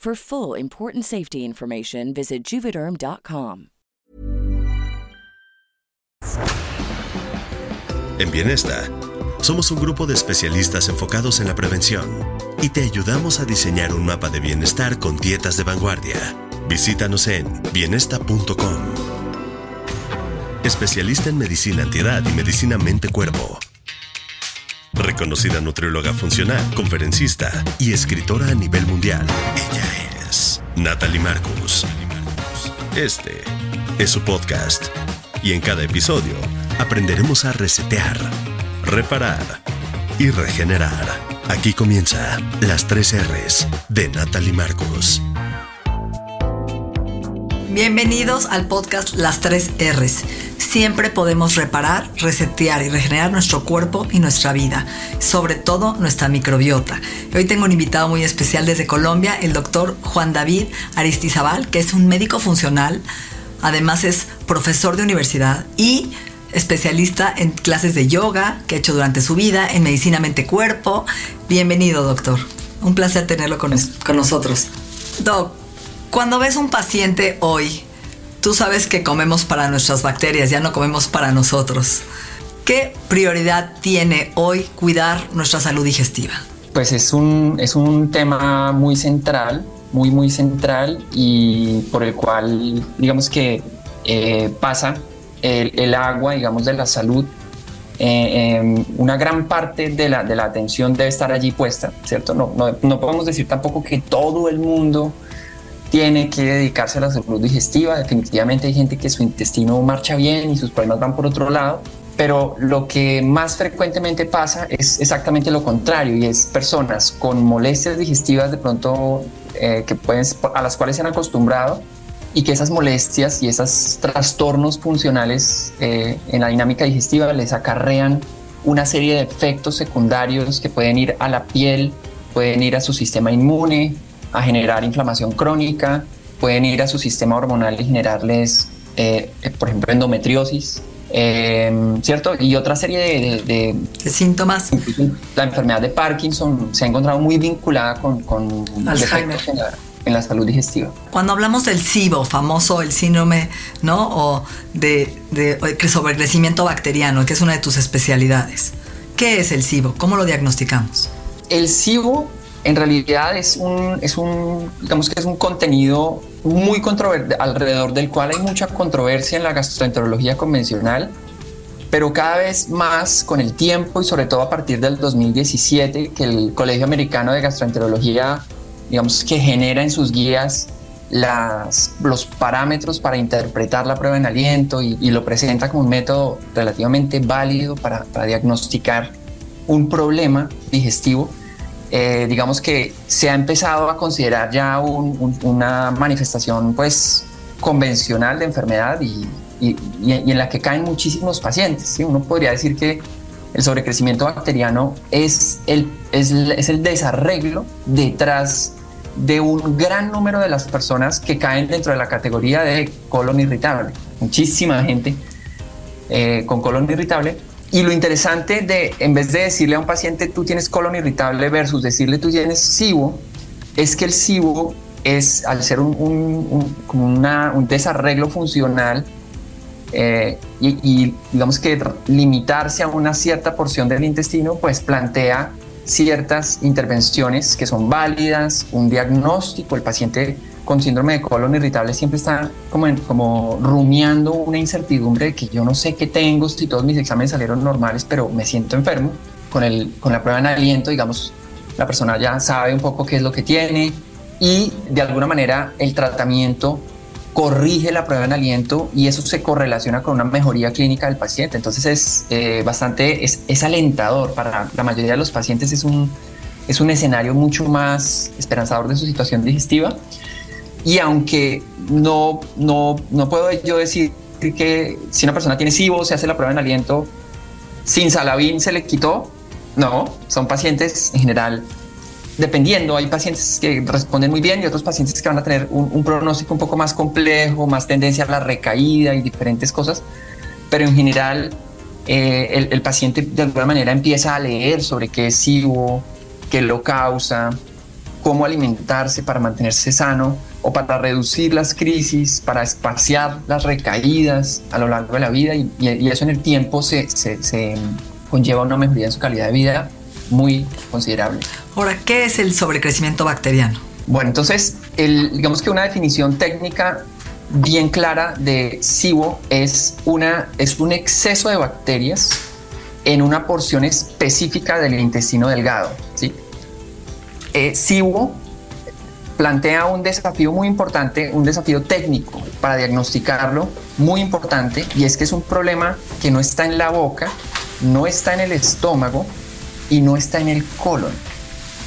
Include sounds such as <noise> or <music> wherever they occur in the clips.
For full important safety information, visit juvederm.com. En Bienesta, somos un grupo de especialistas enfocados en la prevención y te ayudamos a diseñar un mapa de bienestar con dietas de vanguardia. Visítanos en bienesta.com. Especialista en medicina antiedad y medicina mente-cuerpo. Reconocida nutrióloga funcional, conferencista y escritora a nivel mundial. Ella es Natalie Marcus. Este es su podcast. Y en cada episodio aprenderemos a resetear, reparar y regenerar. Aquí comienza las tres R's de Natalie Marcus. Bienvenidos al podcast Las tres R's. Siempre podemos reparar, resetear y regenerar nuestro cuerpo y nuestra vida, sobre todo nuestra microbiota. Hoy tengo un invitado muy especial desde Colombia, el doctor Juan David Aristizabal, que es un médico funcional, además es profesor de universidad y especialista en clases de yoga que ha hecho durante su vida, en medicina mente-cuerpo. Bienvenido, doctor. Un placer tenerlo con, con nosotros. Doc, cuando ves un paciente hoy, tú sabes que comemos para nuestras bacterias, ya no comemos para nosotros. ¿Qué prioridad tiene hoy cuidar nuestra salud digestiva? Pues es un, es un tema muy central, muy, muy central y por el cual, digamos que eh, pasa el, el, agua, digamos, de la salud. Eh, eh, una gran parte de la, de la atención debe estar allí puesta, ¿cierto? No, no, no podemos decir tampoco que todo el mundo tiene que dedicarse a la salud digestiva. Definitivamente hay gente que su intestino marcha bien y sus problemas van por otro lado, pero lo que más frecuentemente pasa es exactamente lo contrario y es personas con molestias digestivas de pronto eh, que pueden, a las cuales se han acostumbrado y que esas molestias y esos trastornos funcionales eh, en la dinámica digestiva les acarrean una serie de efectos secundarios que pueden ir a la piel, pueden ir a su sistema inmune, a generar inflamación crónica, pueden ir a su sistema hormonal y generarles, eh, por ejemplo, endometriosis, eh, ¿cierto? Y otra serie de, de, de, síntomas. La enfermedad de Parkinson se ha encontrado muy vinculada con, con Alzheimer. En la, en la, salud digestiva. Cuando hablamos del SIBO, famoso el síndrome, ¿no? O de, de sobrecrecimiento bacteriano, que es una de tus especialidades. ¿Qué es el SIBO? ¿Cómo lo diagnosticamos? El SIBO en realidad es un, es un, digamos que es un contenido muy controversial, alrededor del cual hay mucha controversia en la gastroenterología convencional, pero cada vez más con el tiempo y sobre todo a partir del 2017, que el Colegio Americano de Gastroenterología, digamos que genera en sus guías las, los parámetros para interpretar la prueba en aliento y, y lo presenta como un método relativamente válido para, para diagnosticar un problema digestivo eh, digamos que se ha empezado a considerar ya un, un, una manifestación pues convencional de enfermedad y, y, y, en la que caen muchísimos pacientes. ¿sí? Uno podría decir que el sobrecrecimiento bacteriano es el, es, es el desarreglo detrás de un gran número de las personas que caen dentro de la categoría de colon irritable. Muchísima gente eh, con colon irritable y lo interesante de, en vez de decirle a un paciente tú tienes colon irritable versus decirle tú tienes SIBO, es que el SIBO es, al ser un, un, un, una, un desarreglo funcional eh, y, y, digamos que limitarse a una cierta porción del intestino, pues plantea ciertas intervenciones que son válidas, un diagnóstico, el paciente con síndrome de colon irritable siempre está como, como rumiando una incertidumbre de que yo no sé qué tengo, si todos mis exámenes salieron normales, pero me siento enfermo. Con, el, con la prueba en aliento, digamos, la persona ya sabe un poco qué es lo que tiene y de alguna manera el tratamiento corrige la prueba en aliento y eso se correlaciona con una mejoría clínica del paciente. Entonces es eh, bastante, es, es, alentador para la mayoría de los pacientes, es un, es un escenario mucho más esperanzador de su situación digestiva. Y aunque no, no, no puedo yo decir que si una persona tiene SIBO, se hace la prueba en aliento, sin Salavin se le quitó, no, son pacientes en general dependiendo, hay pacientes que responden muy bien y otros pacientes que van a tener un, pronóstico un poco más complejo, más tendencia a la recaída y diferentes cosas, pero en general eh, el, paciente de alguna manera empieza a leer sobre qué es SIBO, qué lo causa, cómo alimentarse para mantenerse sano o para reducir las crisis, para espaciar las recaídas a lo largo de la vida y, eso en el tiempo se, se, se conlleva una mejoría en su calidad de vida muy considerable. Ahora, ¿qué es el sobrecrecimiento bacteriano? Bueno, entonces, el, digamos que una definición técnica bien clara de SIBO es, una, es un exceso de bacterias en una porción específica del intestino delgado. ¿sí? Eh, SIBO plantea un desafío muy importante, un desafío técnico para diagnosticarlo muy importante, y es que es un problema que no está en la boca, no está en el estómago, y no está en el colon.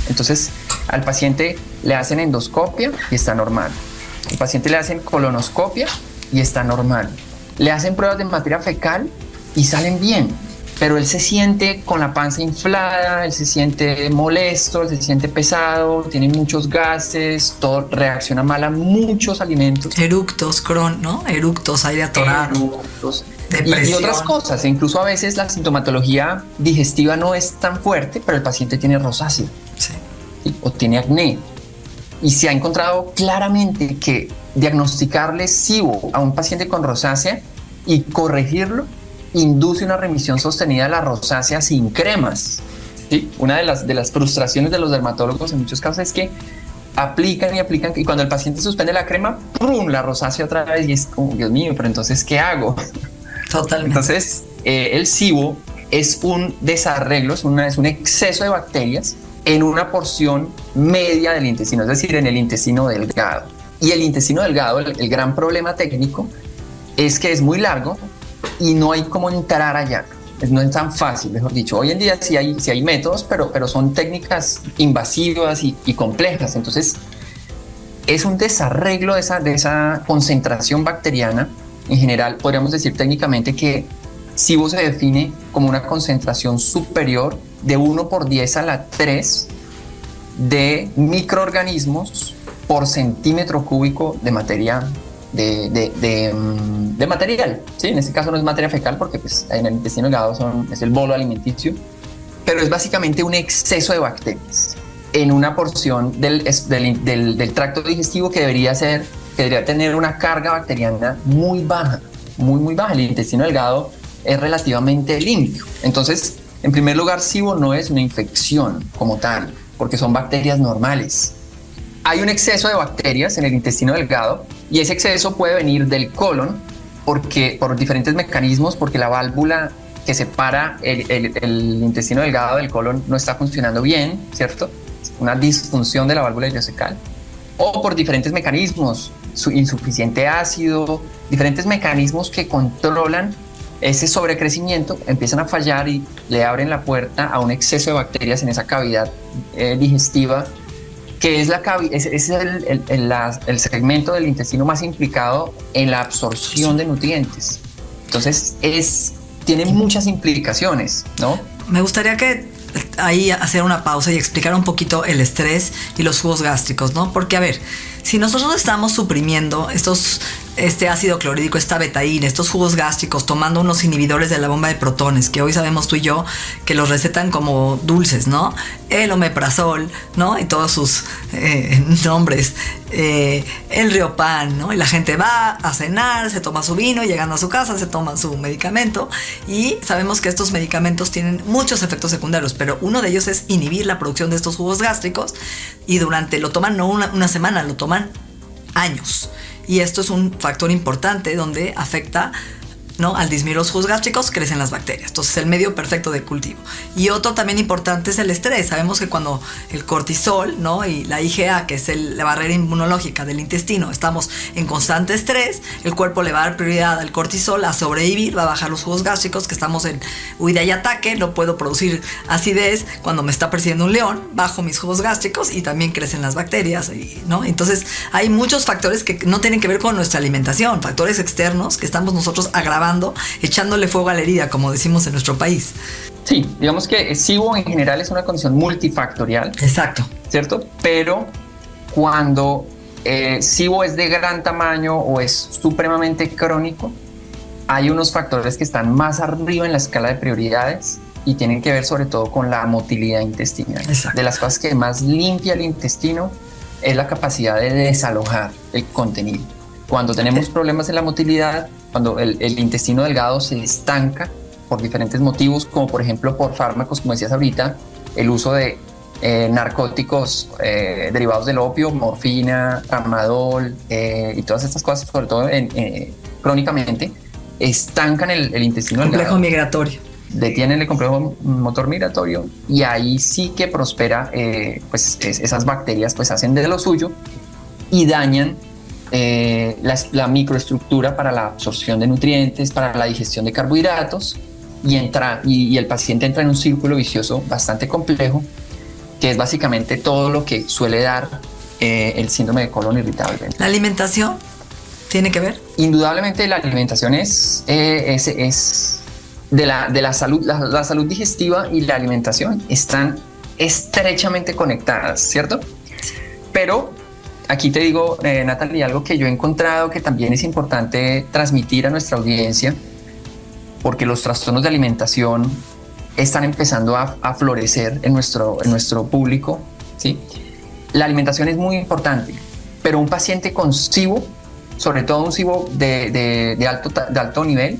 Entonces, al paciente le hacen endoscopia y está normal. Al paciente le hacen colonoscopia y está normal. Le hacen pruebas de materia fecal y salen bien. Pero él se siente con la panza inflada, él se siente molesto, él se siente pesado, tiene muchos gases, todo reacciona mal a muchos alimentos. Eructos, cron, ¿no? Eructos, aire atorado. Eructos. Y, otras cosas. Incluso a veces la sintomatología digestiva no es tan fuerte, pero el paciente tiene rosácea o tiene acné. Y se ha encontrado claramente que diagnosticarle SIBO a un paciente con rosácea y corregirlo induce una remisión sostenida de la rosácea sin cremas. ¿Sí? Una de las, de las frustraciones de los dermatólogos en muchos casos es que aplican y aplican y cuando el paciente suspende la crema, ¡prum! la rosácea otra vez y es como, Dios mío, pero entonces, ¿qué hago? Entonces, eh, el SIBO es un desarreglo, es, una, es un exceso de bacterias en una porción media del intestino, es decir, en el intestino delgado. Y el intestino delgado, el, gran problema técnico es que es muy largo y no hay cómo entrar allá. no es tan fácil, mejor dicho. Hoy en día sí hay, sí hay métodos, pero, pero son técnicas invasivas y, y complejas. Entonces, es un desarreglo de esa, de esa concentración bacteriana en general, podríamos decir técnicamente que SIBO se define como una concentración superior de 1 por 10 a la 3 de microorganismos por centímetro cúbico de materia de, de, mm, material. ¿sí? En este caso no es materia fecal porque pues, en el intestino delgado son, es el bolo alimenticio, pero es básicamente un exceso de bacterias en una porción del, del, del tracto digestivo que debería ser que debería tener una carga bacteriana muy baja, muy, muy baja. El intestino delgado es relativamente limpio. Entonces, en primer lugar, SIBO no es una infección como tal, porque son bacterias normales. Hay un exceso de bacterias en el intestino delgado y ese exceso puede venir del colon porque, por diferentes mecanismos, porque la válvula que separa el, intestino delgado del colon no está funcionando bien, ¿cierto? Una disfunción de la válvula ileocecal o por diferentes mecanismos, su insuficiente ácido, diferentes mecanismos que controlan ese sobrecrecimiento, empiezan a fallar y le abren la puerta a un exceso de bacterias en esa cavidad eh, digestiva, que es, la es, es el, el, segmento del intestino más implicado en la absorción de nutrientes. Entonces, es, tiene muchas implicaciones, ¿no? Me gustaría que ahí hacer una pausa y explicar un poquito el estrés y los jugos gástricos, ¿no? Porque, a ver, si nosotros estamos suprimiendo estos este ácido clorhídrico, esta betaína, estos jugos gástricos, tomando unos inhibidores de la bomba de protones, que hoy sabemos tú y yo que los recetan como dulces, ¿no? El omeprazol, ¿no? Y todos sus eh, <laughs> nombres. Eh, el riopan, ¿no? Y la gente va a cenar, se toma su vino, llegando a su casa se toma su medicamento y sabemos que estos medicamentos tienen muchos efectos secundarios, pero uno de ellos es inhibir la producción de estos jugos gástricos y durante, lo toman no una semana, lo toman años. Y esto es un factor importante donde afecta ¿no? Al disminuir los jugos gástricos crecen las bacterias. Entonces, el medio perfecto de cultivo. Y otro también importante es el estrés. Sabemos que cuando el cortisol, ¿no? Y la IgA, que es la barrera inmunológica del intestino, estamos en constante estrés, el cuerpo le va a dar prioridad al cortisol a sobrevivir, va a bajar los jugos gástricos, que estamos en huida y ataque, no puedo producir acidez cuando me está persiguiendo un león, bajo mis jugos gástricos y también crecen las bacterias, ¿no? Entonces, hay muchos factores que no tienen que ver con nuestra alimentación, factores externos que estamos nosotros agravando echándole fuego a la herida, como decimos en nuestro país. Sí, digamos que SIBO en general es una condición multifactorial. Exacto. ¿Cierto? Pero cuando eh, SIBO es de gran tamaño o es supremamente crónico, hay unos factores que están más arriba en la escala de prioridades y tienen que ver sobre todo con la motilidad intestinal. Exacto. De las cosas que más limpia el intestino es la capacidad de desalojar el contenido. Cuando tenemos problemas en la motilidad, cuando el, intestino delgado se estanca por diferentes motivos, como por ejemplo por fármacos, como decías ahorita, el uso de eh, narcóticos eh, derivados del opio, morfina, tramadol eh, y todas estas cosas, sobre todo crónicamente, estancan el, el intestino complejo migratorio. Detienen el complejo motor migratorio y ahí sí que prospera, pues esas bacterias pues hacen de lo suyo y dañan eh, la, microestructura para la absorción de nutrientes, para la digestión de carbohidratos y, entra, y, el paciente entra en un círculo vicioso bastante complejo que es básicamente todo lo que suele dar eh, el síndrome de colon irritable. ¿La alimentación tiene que ver? Indudablemente la alimentación es, eh, es, de, la, de la salud, la, la salud digestiva y la alimentación están estrechamente conectadas, ¿cierto? Pero aquí te digo, eh, Natalie, algo que yo he encontrado que también es importante transmitir a nuestra audiencia, porque los trastornos de alimentación están empezando a, florecer en nuestro, en nuestro público. ¿sí? La alimentación es muy importante, pero un paciente con SIBO, sobre todo un SIBO de, de, alto, de alto nivel,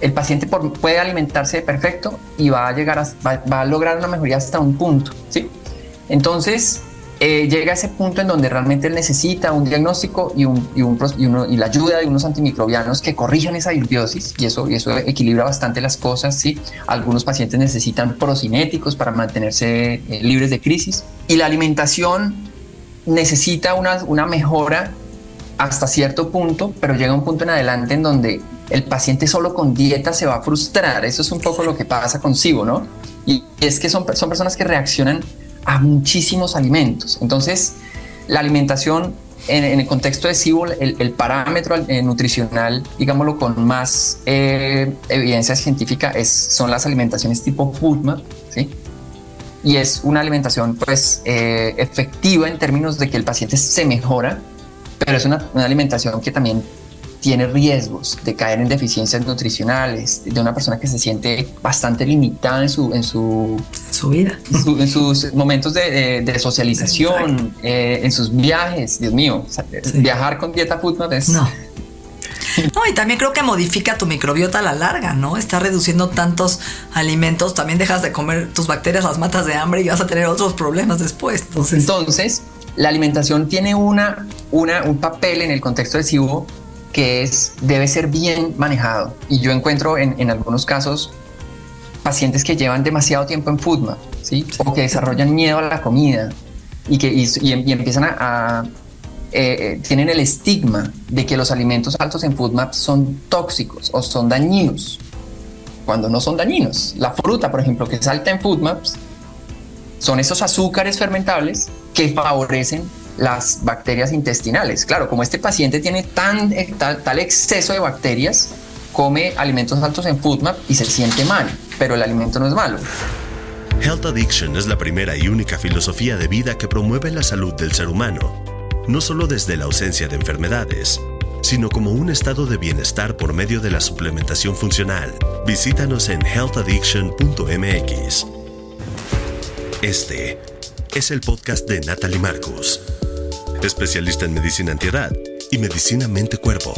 el paciente puede alimentarse perfecto y va a llegar a, va, a lograr una mejoría hasta un punto. ¿sí? Entonces, eh, llega a ese punto en donde realmente él necesita un diagnóstico y, un, y, la ayuda de unos antimicrobianos que corrijan esa disbiosis y eso, y eso equilibra bastante las cosas. ¿sí? Algunos pacientes necesitan procinéticos para mantenerse eh, libres de crisis y la alimentación necesita una, una mejora hasta cierto punto, pero llega un punto en adelante en donde el paciente solo con dieta se va a frustrar. Eso es un poco lo que pasa con SIBO, ¿no? Y es que son, son personas que reaccionan a muchísimos alimentos. Entonces, la alimentación en, el contexto de SIBO, el, parámetro eh, nutricional, digámoslo con más eh, evidencia científica, es, son las alimentaciones tipo FODMAP, ¿sí? Y es una alimentación pues eh, efectiva en términos de que el paciente se mejora, pero es una alimentación que también tiene riesgos de caer en deficiencias nutricionales, de una persona que se siente bastante limitada en su, en su, su vida, en, sus momentos de, de, socialización, eh, en sus viajes. Dios mío, viajar con dieta food es... No. <laughs> No, y también creo que modifica tu microbiota a la larga, ¿no? Está reduciendo tantos alimentos, también dejas de comer tus bacterias, las matas de hambre y vas a tener otros problemas después. Entonces, Entonces la alimentación tiene una, una, un papel en el contexto de SIBO que es, debe ser bien manejado. Y yo encuentro en, en algunos casos pacientes que llevan demasiado tiempo en FODMAP, ¿sí? o que desarrollan miedo a la comida y que y, empiezan a, eh, eh, tienen el estigma de que los alimentos altos en FODMAP son tóxicos o son dañinos, cuando no son dañinos. La fruta, por ejemplo, que es alta en FODMAPs, son esos azúcares fermentables que favorecen las bacterias intestinales. Claro, como este paciente tiene tan, eh, tal, exceso de bacterias, come alimentos altos en FODMAP y se siente mal, pero el alimento no es malo. Health Addiction es la primera y única filosofía de vida que promueve la salud del ser humano, no solo desde la ausencia de enfermedades, sino como un estado de bienestar por medio de la suplementación funcional. Visítanos en healthaddiction.mx. Este es el podcast de Natalie Marcus, especialista en medicina antiedad y medicina mente-cuerpo.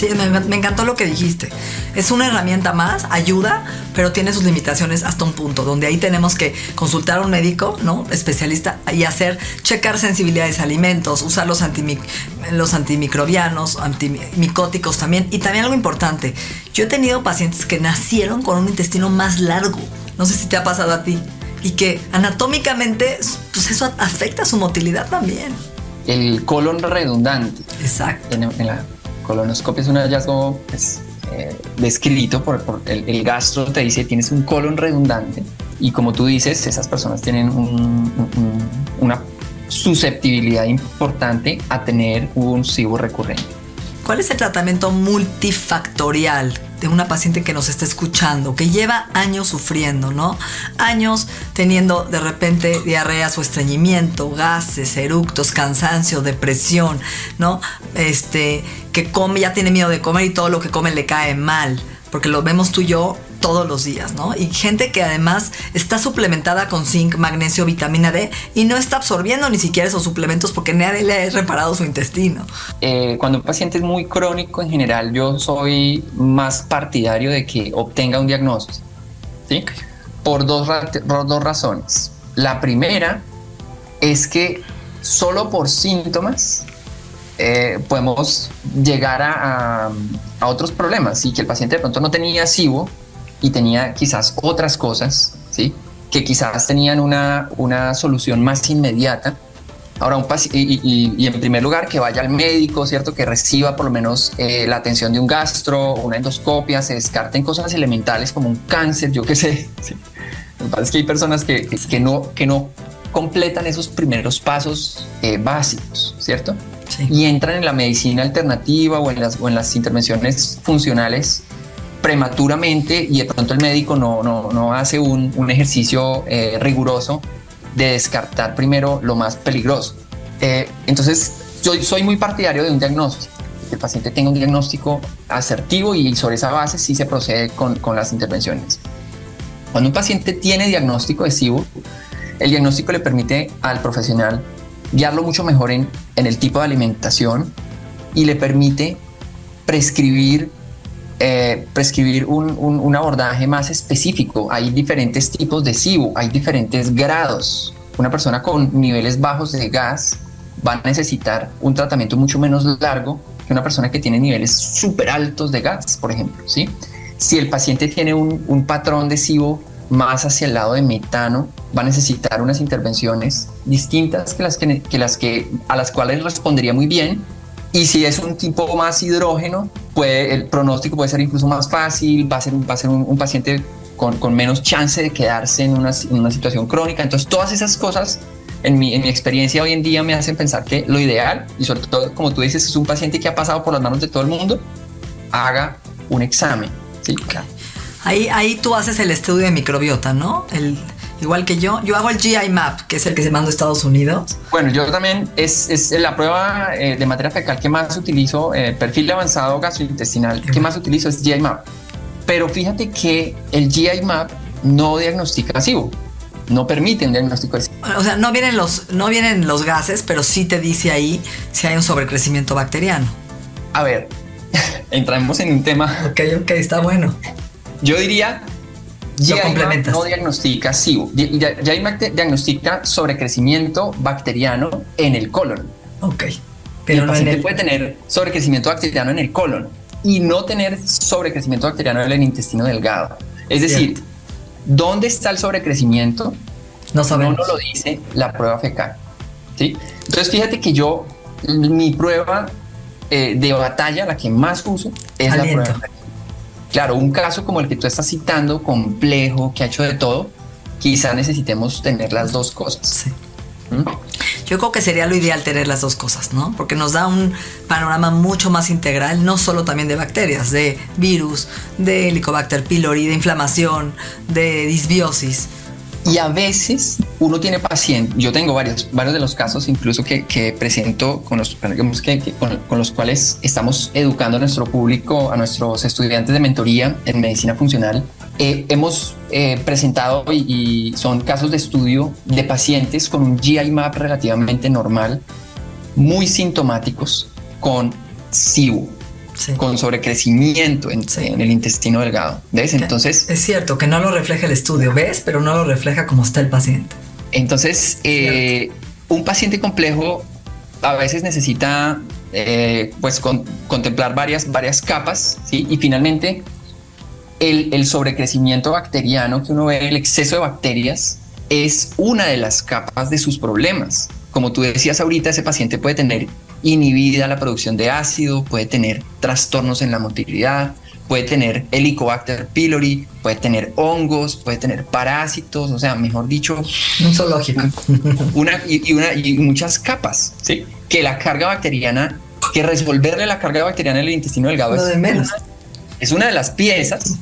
Sí, me, encantó lo que dijiste. Es una herramienta más, ayuda, pero tiene sus limitaciones hasta un punto, donde ahí tenemos que consultar a un médico, ¿no? Especialista y hacer, checar sensibilidades a alimentos, usar los, los antimicrobianos, antimicóticos también. Y también algo importante, yo he tenido pacientes que nacieron con un intestino más largo. No sé si te ha pasado a ti. Y que anatómicamente, pues eso afecta su motilidad también. El colon redundante. Exacto. En, en la colonoscopia es un hallazgo pues, eh, descrito por, el, gastro, te dice tienes un colon redundante y como tú dices, esas personas tienen una susceptibilidad importante a tener un SIBO recurrente. ¿Cuál es el tratamiento multifactorial de una paciente que nos está escuchando, que lleva años sufriendo, ¿no? Años teniendo de repente diarreas o estreñimiento, gases, eructos, cansancio, depresión, ¿no? Este, que come, ya tiene miedo de comer y todo lo que come le cae mal, porque lo vemos tú y yo todos los días, ¿no? Y gente que además está suplementada con zinc, magnesio, vitamina D y no está absorbiendo ni siquiera esos suplementos porque nadie le ha reparado su intestino. Eh, cuando un paciente es muy crónico en general, yo soy más partidario de que obtenga un diagnóstico, ¿sí? Por dos, dos razones. La primera es que solo por síntomas eh, podemos llegar a, a, otros problemas y que el paciente de pronto no tenía SIBO y tenía quizás otras cosas, ¿sí? que quizás tenían una, una solución más inmediata. Ahora, un y, y, en primer lugar, que vaya al médico, ¿cierto? Que reciba por lo menos eh, la atención de un gastro, una endoscopia, se descarten cosas elementales como un cáncer, yo qué sé. <laughs> ¿sí? Es que hay personas que, que, no, que no completan esos primeros pasos eh, básicos, ¿cierto? Y entran en la medicina alternativa o en las, o en las intervenciones funcionales prematuramente y de pronto el médico no, no, no hace un, un ejercicio eh, riguroso de descartar primero lo más peligroso. Eh, entonces, yo soy muy partidario de un diagnóstico, que el paciente tenga un diagnóstico asertivo y sobre esa base sí se procede con, con las intervenciones. Cuando un paciente tiene diagnóstico de SIBO, el diagnóstico le permite al profesional guiarlo mucho mejor en, en el tipo de alimentación y le permite prescribir eh, prescribir un, abordaje más específico. Hay diferentes tipos de SIBO, hay diferentes grados. Una persona con niveles bajos de gas va a necesitar un tratamiento mucho menos largo que una persona que tiene niveles súper altos de gas, por ejemplo. ¿sí? Si el paciente tiene un, patrón de SIBO más hacia el lado de metano, va a necesitar unas intervenciones distintas que las que, que las que a las cuales respondería muy bien y si es un tipo más hidrógeno, puede, el pronóstico puede ser incluso más fácil, va a ser, va a ser un, paciente con, con, menos chance de quedarse en una, en una, situación crónica. Entonces, todas esas cosas, en mi, en mi experiencia hoy en día, me hacen pensar que lo ideal, y sobre todo, como tú dices, es un paciente que ha pasado por las manos de todo el mundo, haga un examen. ¿sí? Ahí, ahí tú haces el estudio de microbiota, ¿no? El, igual que yo. Yo hago el GI Map, que es el que se manda a Estados Unidos. Bueno, yo también es, es la prueba eh, de materia fecal que más utilizo, eh, perfil de avanzado gastrointestinal, que más utilizo es GI Map. Pero fíjate que el GI Map no diagnostica SIBO. No permite un diagnóstico de O sea, no vienen, los, no vienen los gases, pero sí te dice ahí si hay un sobrecrecimiento bacteriano. A ver, <laughs> entramos en un tema. Ok, ok, está bueno. Yo diría no diagnostica SIBO. GIMAC diagnostica sobrecrecimiento bacteriano en el colon. Ok. Pero el paciente puede tener sobrecrecimiento bacteriano en el colon y no tener sobrecrecimiento bacteriano en el intestino delgado. Es decir, ¿dónde está el sobrecrecimiento? No sabemos. No lo dice la prueba fecal. ¿sí? Entonces, fíjate que yo, mi prueba eh, de batalla, la que más uso, es la prueba fecal. Claro, un caso como el que tú estás citando, complejo, que ha hecho de todo, quizá necesitemos tener las dos cosas. Sí. ¿Mm? Yo creo que sería lo ideal tener las dos cosas, ¿no? Porque nos da un panorama mucho más integral, no solo también de bacterias, de virus, de Helicobacter pylori, de inflamación, de disbiosis. Y a veces uno tiene paciente, yo tengo varios, varios de los casos incluso que, que presento con los, que, con, los cuales estamos educando a nuestro público, a nuestros estudiantes de mentoría en medicina funcional. Eh, hemos eh, presentado y, son casos de estudio de pacientes con un GI map relativamente normal, muy sintomáticos, con SIBO, con sobrecrecimiento en, el intestino delgado. ¿Ves? Entonces. Es cierto que no lo refleja el estudio, ¿ves? Pero no lo refleja como está el paciente. Entonces, eh, un paciente complejo a veces necesita eh, pues contemplar varias, varias capas, ¿sí? Y finalmente, el, el sobrecrecimiento bacteriano que uno ve, el exceso de bacterias, es una de las capas de sus problemas. Como tú decías ahorita, ese paciente puede tener inhibida la producción de ácido, puede tener trastornos en la motilidad, puede tener Helicobacter pylori, puede tener hongos, puede tener parásitos, o sea, mejor dicho, un zoológico. Una, y, una, y muchas capas, ¿sí? Que la carga bacteriana, que resolverle la carga bacteriana en el intestino delgado es, menos. es una de las piezas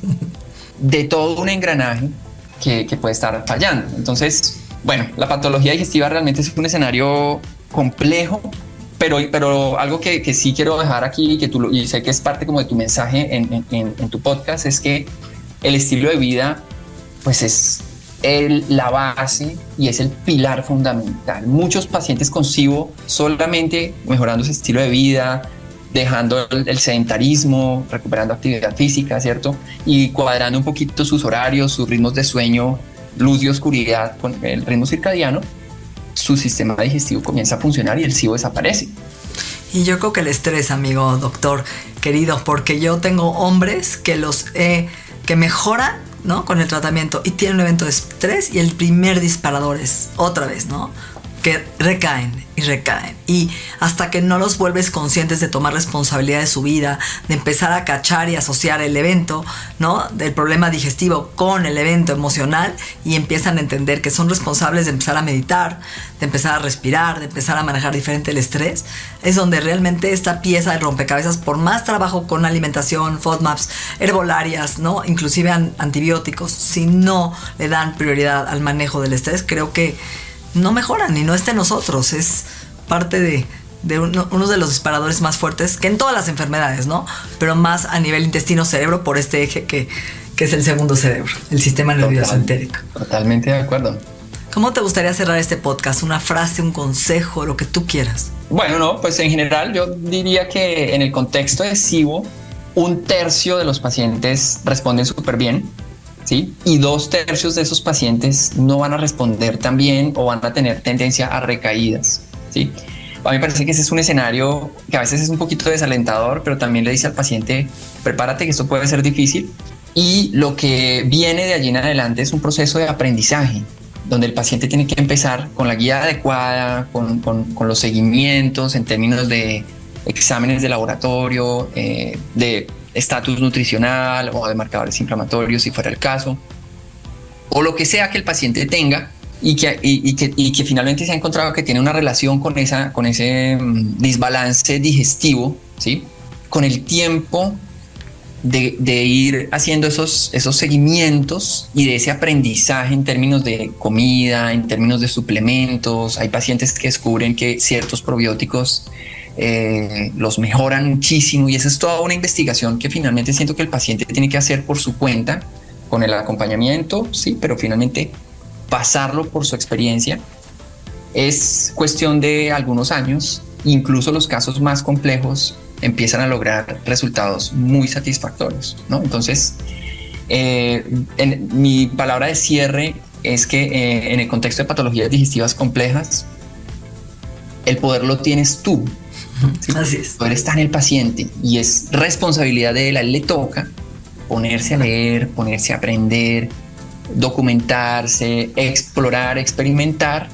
de todo un engranaje que, que puede estar fallando. Entonces, bueno, la patología digestiva realmente es un escenario complejo pero, pero algo que, que, sí quiero dejar aquí que tú, y sé que es parte como de tu mensaje en, en, tu podcast es que el estilo de vida pues es el, la base y es el pilar fundamental. Muchos pacientes con SIBO solamente mejorando su estilo de vida, dejando el, sedentarismo, recuperando actividad física, ¿cierto? Y cuadrando un poquito sus horarios, sus ritmos de sueño, luz y oscuridad con el ritmo circadiano, su sistema digestivo comienza a funcionar y el SIBO desaparece. Y yo creo que el estrés, amigo doctor querido, porque yo tengo hombres que los que mejoran ¿no? con el tratamiento y tienen un evento de estrés y el primer disparador es otra vez, ¿no? Que recaen y recaen. Y hasta que no los vuelves conscientes de tomar responsabilidad de su vida, de empezar a cachar y asociar el evento, ¿no? Del problema digestivo con el evento emocional y empiezan a entender que son responsables de empezar a meditar, de empezar a respirar, de empezar a manejar diferente el estrés, es donde realmente esta pieza de rompecabezas, por más trabajo con alimentación, FODMAPs, herbolarias, ¿no? Inclusive antibióticos, si no le dan prioridad al manejo del estrés, creo que no mejoran y no está en nosotros. Es parte de, uno, de los disparadores más fuertes que en todas las enfermedades, ¿no? Pero más a nivel intestino-cerebro por este eje que, es el segundo cerebro, el sistema nervioso entérico. Totalmente de acuerdo. ¿Cómo te gustaría cerrar este podcast? ¿Una frase, un consejo, lo que tú quieras? Bueno, no, pues en general yo diría que en el contexto de SIBO, un tercio de los pacientes responden súper bien y dos tercios de esos pacientes no van a responder tan bien o van a tener tendencia a recaídas, ¿sí? A mí me parece que ese es un escenario que a veces es un poquito desalentador, pero también le dice al paciente, prepárate que esto puede ser difícil. Y lo que viene de allí en adelante es un proceso de aprendizaje, donde el paciente tiene que empezar con la guía adecuada, con, con, los seguimientos en términos de exámenes de laboratorio, eh, de estatus nutricional o de marcadores inflamatorios si fuera el caso, o lo que sea que el paciente tenga y que, y, que, y que, finalmente se ha encontrado que tiene una relación con, esa, con ese mm, desbalance digestivo, ¿sí? con el tiempo de, de, ir haciendo esos, esos seguimientos y de ese aprendizaje en términos de comida, en términos de suplementos. Hay pacientes que descubren que ciertos probióticos eh, los mejoran muchísimo y esa es toda una investigación que finalmente siento que el paciente tiene que hacer por su cuenta, con el acompañamiento, sí, pero finalmente pasarlo por su experiencia es cuestión de algunos años, incluso los casos más complejos empiezan a lograr resultados muy satisfactorios, ¿no? Entonces, eh, en, mi palabra de cierre es que eh, en el contexto de patologías digestivas complejas, el poder lo tienes tú, Así es. Poder está en el paciente y es responsabilidad de él, a él le toca ponerse a leer, ponerse a aprender, documentarse, explorar, experimentar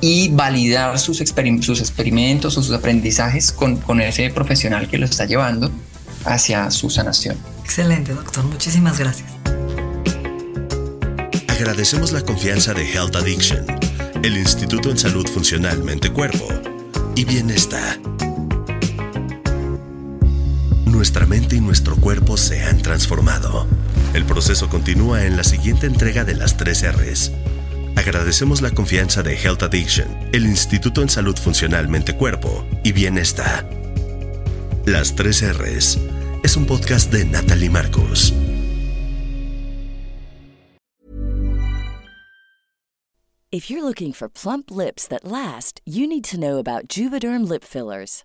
y validar sus, sus experimentos o sus aprendizajes con, con ese profesional que lo está llevando hacia su sanación. Excelente, doctor. Muchísimas gracias. Agradecemos la confianza de Health Addiction, el Instituto en Salud Funcional Mente Cuerpo y Bienestar nuestra mente y nuestro cuerpo se han transformado. El proceso continúa en la siguiente entrega de las tres R's. Agradecemos la confianza de Health Addiction, el Instituto en Salud Funcional Mente Cuerpo y Bienestar. Las 3 R's es un podcast de Natalie Marcos. If you're looking for plump lips that last, you need to know about Juvederm lip fillers.